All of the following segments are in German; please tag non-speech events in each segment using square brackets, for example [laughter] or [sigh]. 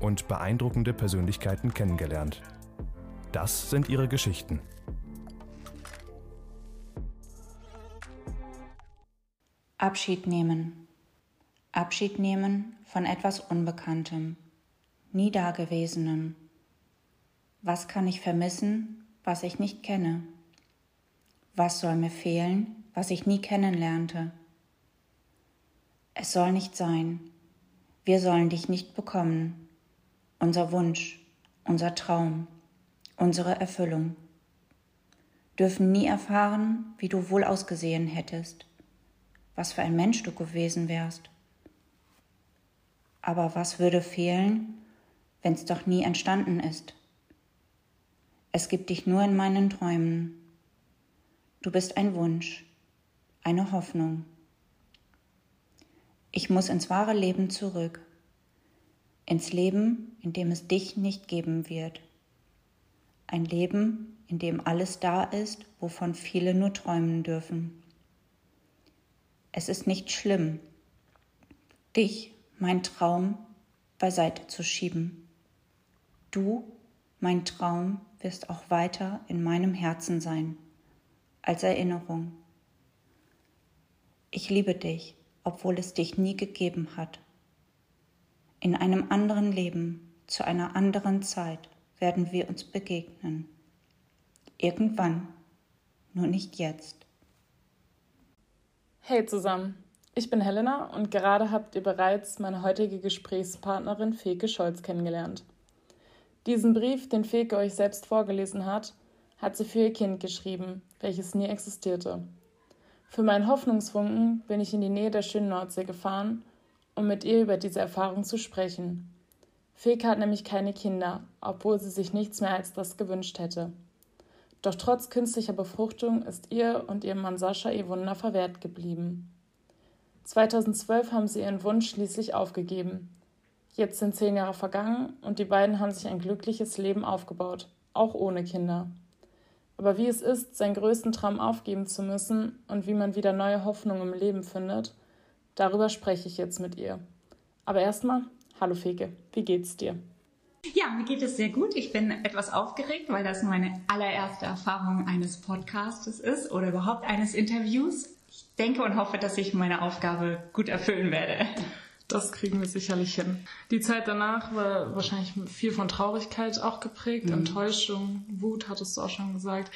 und beeindruckende Persönlichkeiten kennengelernt. Das sind ihre Geschichten. Abschied nehmen. Abschied nehmen von etwas Unbekanntem, nie Dagewesenem. Was kann ich vermissen, was ich nicht kenne? Was soll mir fehlen, was ich nie kennenlernte? Es soll nicht sein. Wir sollen dich nicht bekommen unser Wunsch, unser Traum, unsere Erfüllung. Dürfen nie erfahren, wie du wohl ausgesehen hättest, was für ein Mensch du gewesen wärst. Aber was würde fehlen, wenn's doch nie entstanden ist? Es gibt dich nur in meinen Träumen. Du bist ein Wunsch, eine Hoffnung. Ich muss ins wahre Leben zurück ins Leben, in dem es dich nicht geben wird. Ein Leben, in dem alles da ist, wovon viele nur träumen dürfen. Es ist nicht schlimm, dich, mein Traum, beiseite zu schieben. Du, mein Traum, wirst auch weiter in meinem Herzen sein, als Erinnerung. Ich liebe dich, obwohl es dich nie gegeben hat. In einem anderen Leben, zu einer anderen Zeit werden wir uns begegnen. Irgendwann, nur nicht jetzt. Hey zusammen, ich bin Helena und gerade habt ihr bereits meine heutige Gesprächspartnerin Feke Scholz kennengelernt. Diesen Brief, den Feke euch selbst vorgelesen hat, hat sie für ihr Kind geschrieben, welches nie existierte. Für meinen Hoffnungsfunken bin ich in die Nähe der schönen Nordsee gefahren um mit ihr über diese Erfahrung zu sprechen. Feke hat nämlich keine Kinder, obwohl sie sich nichts mehr als das gewünscht hätte. Doch trotz künstlicher Befruchtung ist ihr und ihrem Mann Sascha ihr Wunder verwehrt geblieben. 2012 haben sie ihren Wunsch schließlich aufgegeben. Jetzt sind zehn Jahre vergangen und die beiden haben sich ein glückliches Leben aufgebaut, auch ohne Kinder. Aber wie es ist, seinen größten Traum aufgeben zu müssen und wie man wieder neue Hoffnung im Leben findet, Darüber spreche ich jetzt mit ihr. Aber erstmal, hallo Feke, wie geht's dir? Ja, mir geht es sehr gut. Ich bin etwas aufgeregt, weil das meine allererste Erfahrung eines Podcastes ist oder überhaupt eines Interviews. Ich denke und hoffe, dass ich meine Aufgabe gut erfüllen werde. Das kriegen wir sicherlich hin. Die Zeit danach war wahrscheinlich viel von Traurigkeit auch geprägt, mhm. Enttäuschung, Wut, hattest du auch schon gesagt.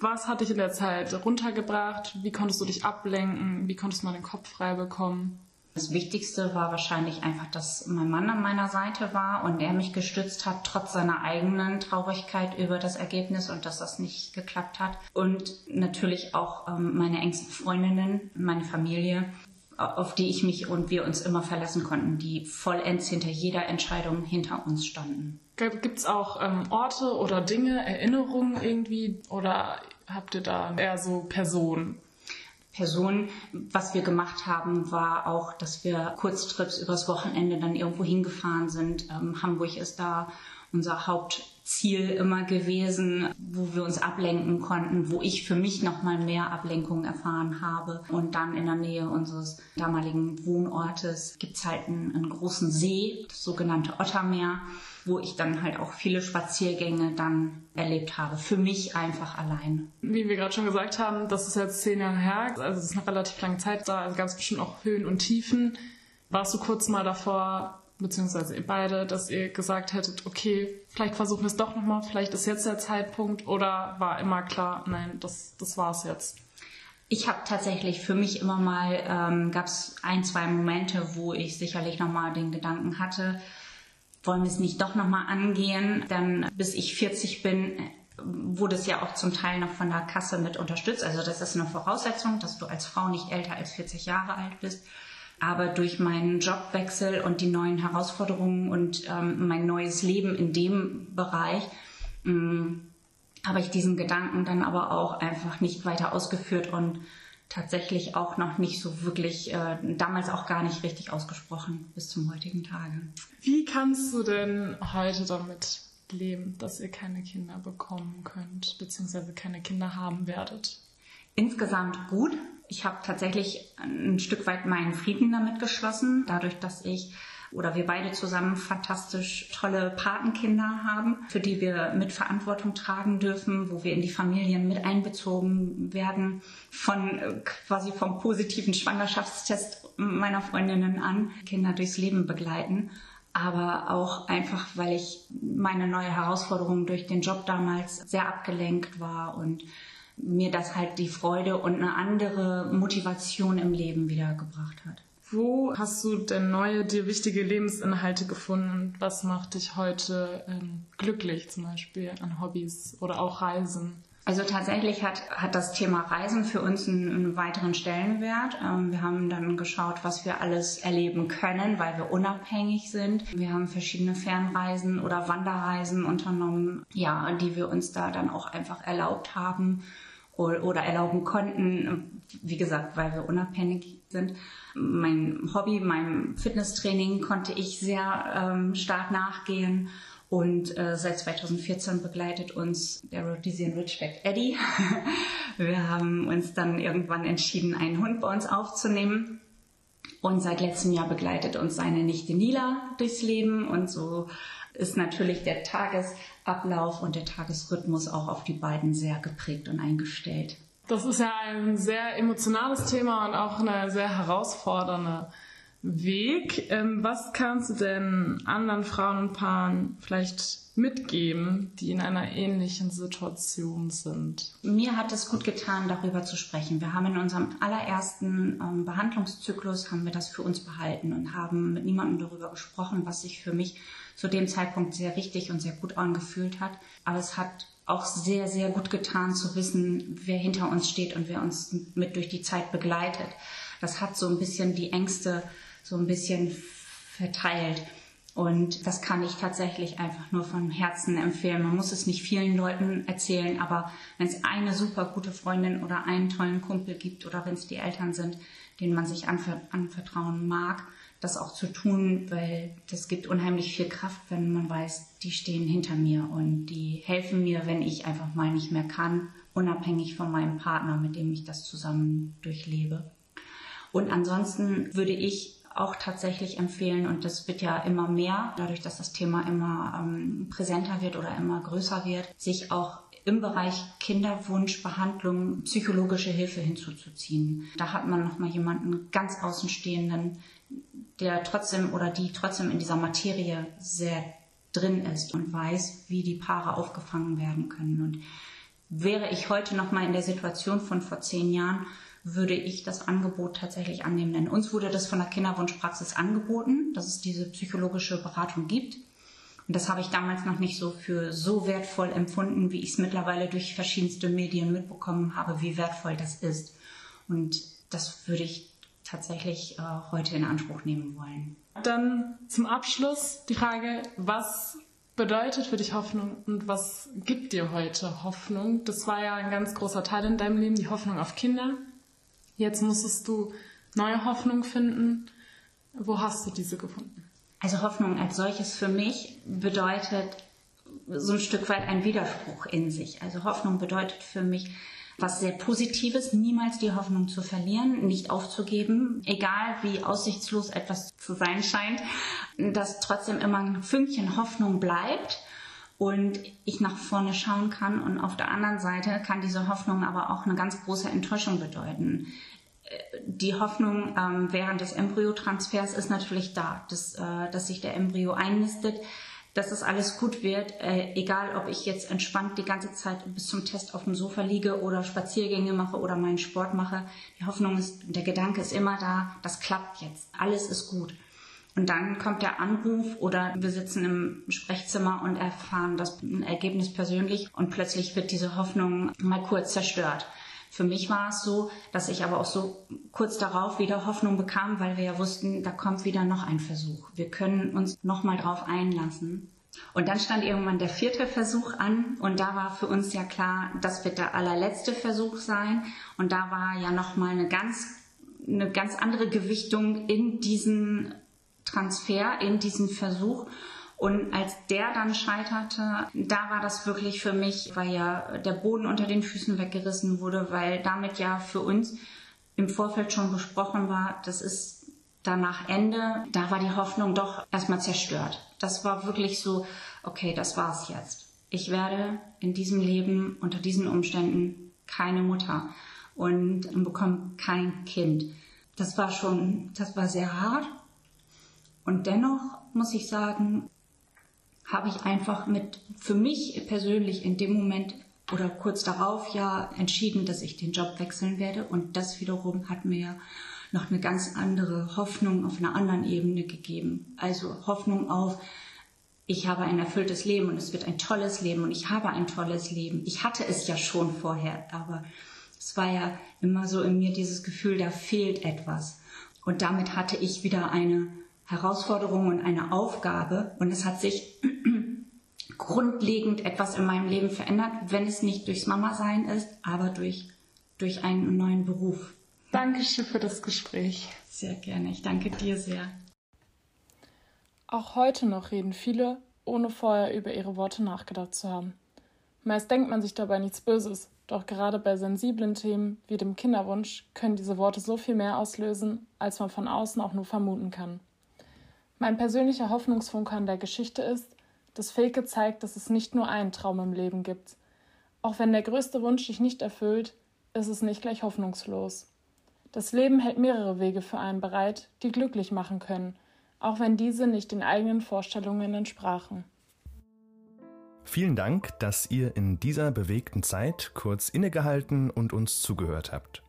Was hat dich in der Zeit runtergebracht? Wie konntest du dich ablenken? Wie konntest du mal den Kopf frei bekommen? Das Wichtigste war wahrscheinlich einfach, dass mein Mann an meiner Seite war und er mich gestützt hat, trotz seiner eigenen Traurigkeit über das Ergebnis und dass das nicht geklappt hat. Und natürlich auch ähm, meine engsten Freundinnen, meine Familie, auf die ich mich und wir uns immer verlassen konnten, die vollends hinter jeder Entscheidung hinter uns standen. Gibt es auch ähm, Orte oder Dinge, Erinnerungen irgendwie oder habt ihr da eher so Personen? Personen. Was wir gemacht haben, war auch, dass wir Kurztrips übers Wochenende dann irgendwo hingefahren sind. Ähm, Hamburg ist da unser Haupt Ziel immer gewesen, wo wir uns ablenken konnten, wo ich für mich noch mal mehr Ablenkung erfahren habe. Und dann in der Nähe unseres damaligen Wohnortes gibt's halt einen, einen großen See, das sogenannte Ottermeer, wo ich dann halt auch viele Spaziergänge dann erlebt habe. Für mich einfach allein. Wie wir gerade schon gesagt haben, das ist jetzt zehn Jahre her, also es ist eine relativ lange Zeit da, also ganz bestimmt auch Höhen und Tiefen. Warst du kurz mal davor, beziehungsweise ihr beide, dass ihr gesagt hättet, okay, vielleicht versuchen wir es doch nochmal, vielleicht ist jetzt der Zeitpunkt oder war immer klar, nein, das, das war es jetzt? Ich habe tatsächlich für mich immer mal, ähm, gab es ein, zwei Momente, wo ich sicherlich nochmal den Gedanken hatte, wollen wir es nicht doch nochmal angehen? Dann bis ich 40 bin, wurde es ja auch zum Teil noch von der Kasse mit unterstützt. Also das ist eine Voraussetzung, dass du als Frau nicht älter als 40 Jahre alt bist. Aber durch meinen Jobwechsel und die neuen Herausforderungen und ähm, mein neues Leben in dem Bereich ähm, habe ich diesen Gedanken dann aber auch einfach nicht weiter ausgeführt und tatsächlich auch noch nicht so wirklich, äh, damals auch gar nicht richtig ausgesprochen bis zum heutigen Tage. Wie kannst du denn heute damit leben, dass ihr keine Kinder bekommen könnt, beziehungsweise keine Kinder haben werdet? Insgesamt gut. Ich habe tatsächlich ein Stück weit meinen Frieden damit geschlossen, dadurch, dass ich oder wir beide zusammen fantastisch tolle Patenkinder haben, für die wir mit Verantwortung tragen dürfen, wo wir in die Familien mit einbezogen werden, von äh, quasi vom positiven Schwangerschaftstest meiner Freundinnen an, Kinder durchs Leben begleiten. Aber auch einfach, weil ich meine neue Herausforderung durch den Job damals sehr abgelenkt war und mir das halt die Freude und eine andere Motivation im Leben wiedergebracht hat. Wo hast du denn neue, dir wichtige Lebensinhalte gefunden? Was macht dich heute ähm, glücklich, zum Beispiel an Hobbys oder auch Reisen? Also tatsächlich hat, hat das Thema Reisen für uns einen, einen weiteren Stellenwert. Ähm, wir haben dann geschaut, was wir alles erleben können, weil wir unabhängig sind. Wir haben verschiedene Fernreisen oder Wanderreisen unternommen, ja, die wir uns da dann auch einfach erlaubt haben oder erlauben konnten, wie gesagt, weil wir unabhängig sind. Mein Hobby, meinem Fitnesstraining konnte ich sehr ähm, stark nachgehen. Und äh, seit 2014 begleitet uns der Rhodesian Ridgeback Eddie. [laughs] wir haben uns dann irgendwann entschieden, einen Hund bei uns aufzunehmen. Und seit letztem Jahr begleitet uns seine Nichte Nila durchs Leben. Und so ist natürlich der Tagesablauf und der Tagesrhythmus auch auf die beiden sehr geprägt und eingestellt. Das ist ja ein sehr emotionales Thema und auch eine sehr herausfordernde Weg. Ähm, was kannst du denn anderen Frauen und Paaren vielleicht mitgeben, die in einer ähnlichen Situation sind? Mir hat es gut getan, darüber zu sprechen. Wir haben in unserem allerersten ähm, Behandlungszyklus haben wir das für uns behalten und haben mit niemandem darüber gesprochen, was sich für mich zu dem Zeitpunkt sehr richtig und sehr gut angefühlt hat. Aber es hat auch sehr, sehr gut getan zu wissen, wer hinter uns steht und wer uns mit durch die Zeit begleitet. Das hat so ein bisschen die Ängste so ein bisschen verteilt. Und das kann ich tatsächlich einfach nur von Herzen empfehlen. Man muss es nicht vielen Leuten erzählen, aber wenn es eine super gute Freundin oder einen tollen Kumpel gibt oder wenn es die Eltern sind, denen man sich anvertrauen mag, das auch zu tun, weil das gibt unheimlich viel Kraft, wenn man weiß, die stehen hinter mir und die helfen mir, wenn ich einfach mal nicht mehr kann, unabhängig von meinem Partner, mit dem ich das zusammen durchlebe. Und ansonsten würde ich auch tatsächlich empfehlen, und das wird ja immer mehr, dadurch, dass das Thema immer ähm, präsenter wird oder immer größer wird, sich auch im Bereich Kinderwunschbehandlung psychologische Hilfe hinzuzuziehen. Da hat man nochmal jemanden ganz Außenstehenden, der trotzdem oder die trotzdem in dieser Materie sehr drin ist und weiß, wie die Paare aufgefangen werden können. Und wäre ich heute noch mal in der Situation von vor zehn Jahren, würde ich das Angebot tatsächlich annehmen. Denn uns wurde das von der Kinderwunschpraxis angeboten, dass es diese psychologische Beratung gibt. Und das habe ich damals noch nicht so für so wertvoll empfunden, wie ich es mittlerweile durch verschiedenste Medien mitbekommen habe, wie wertvoll das ist. Und das würde ich tatsächlich äh, heute in Anspruch nehmen wollen. Dann zum Abschluss die Frage, was bedeutet für dich Hoffnung und was gibt dir heute Hoffnung? Das war ja ein ganz großer Teil in deinem Leben, die Hoffnung auf Kinder. Jetzt musstest du neue Hoffnung finden. Wo hast du diese gefunden? Also Hoffnung als solches für mich bedeutet so ein Stück weit ein Widerspruch in sich. Also Hoffnung bedeutet für mich was sehr Positives, niemals die Hoffnung zu verlieren, nicht aufzugeben, egal wie aussichtslos etwas zu sein scheint, dass trotzdem immer ein Fünkchen Hoffnung bleibt und ich nach vorne schauen kann. Und auf der anderen Seite kann diese Hoffnung aber auch eine ganz große Enttäuschung bedeuten. Die Hoffnung ähm, während des Embryotransfers ist natürlich da, dass, äh, dass sich der Embryo einnistet dass es alles gut wird, äh, egal ob ich jetzt entspannt die ganze Zeit bis zum Test auf dem Sofa liege oder Spaziergänge mache oder meinen Sport mache. Die Hoffnung ist, der Gedanke ist immer da, das klappt jetzt, alles ist gut. Und dann kommt der Anruf oder wir sitzen im Sprechzimmer und erfahren das Ergebnis persönlich und plötzlich wird diese Hoffnung mal kurz zerstört. Für mich war es so, dass ich aber auch so kurz darauf wieder Hoffnung bekam, weil wir ja wussten, da kommt wieder noch ein Versuch. Wir können uns noch mal drauf einlassen. Und dann stand irgendwann der vierte Versuch an und da war für uns ja klar, das wird der allerletzte Versuch sein. Und da war ja noch mal eine ganz eine ganz andere Gewichtung in diesen Transfer, in diesen Versuch. Und als der dann scheiterte, da war das wirklich für mich, weil ja der Boden unter den Füßen weggerissen wurde, weil damit ja für uns im Vorfeld schon besprochen war, das ist danach Ende. Da war die Hoffnung doch erstmal zerstört. Das war wirklich so, okay, das war's jetzt. Ich werde in diesem Leben unter diesen Umständen keine Mutter und bekomme kein Kind. Das war schon, das war sehr hart. Und dennoch muss ich sagen, habe ich einfach mit, für mich persönlich in dem Moment oder kurz darauf ja entschieden, dass ich den Job wechseln werde. Und das wiederum hat mir noch eine ganz andere Hoffnung auf einer anderen Ebene gegeben. Also Hoffnung auf, ich habe ein erfülltes Leben und es wird ein tolles Leben und ich habe ein tolles Leben. Ich hatte es ja schon vorher, aber es war ja immer so in mir dieses Gefühl, da fehlt etwas. Und damit hatte ich wieder eine Herausforderung und eine Aufgabe und es hat sich [clears throat] grundlegend etwas in meinem Leben verändert, wenn es nicht durchs Mama-Sein ist, aber durch, durch einen neuen Beruf. Dankeschön für das Gespräch. Sehr gerne, ich danke dir sehr. Auch heute noch reden viele, ohne vorher über ihre Worte nachgedacht zu haben. Meist denkt man sich dabei nichts Böses, doch gerade bei sensiblen Themen wie dem Kinderwunsch können diese Worte so viel mehr auslösen, als man von außen auch nur vermuten kann. Mein persönlicher Hoffnungsfunke an der Geschichte ist, dass Filke zeigt, dass es nicht nur einen Traum im Leben gibt. Auch wenn der größte Wunsch sich nicht erfüllt, ist es nicht gleich hoffnungslos. Das Leben hält mehrere Wege für einen bereit, die glücklich machen können, auch wenn diese nicht den eigenen Vorstellungen entsprachen. Vielen Dank, dass ihr in dieser bewegten Zeit kurz innegehalten und uns zugehört habt.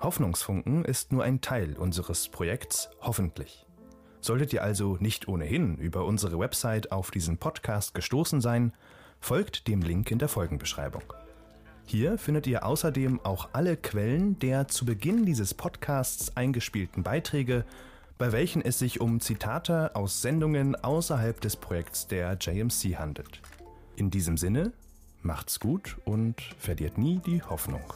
Hoffnungsfunken ist nur ein Teil unseres Projekts Hoffentlich. Solltet ihr also nicht ohnehin über unsere Website auf diesen Podcast gestoßen sein, folgt dem Link in der Folgenbeschreibung. Hier findet ihr außerdem auch alle Quellen der zu Beginn dieses Podcasts eingespielten Beiträge, bei welchen es sich um Zitate aus Sendungen außerhalb des Projekts der JMC handelt. In diesem Sinne, macht's gut und verliert nie die Hoffnung.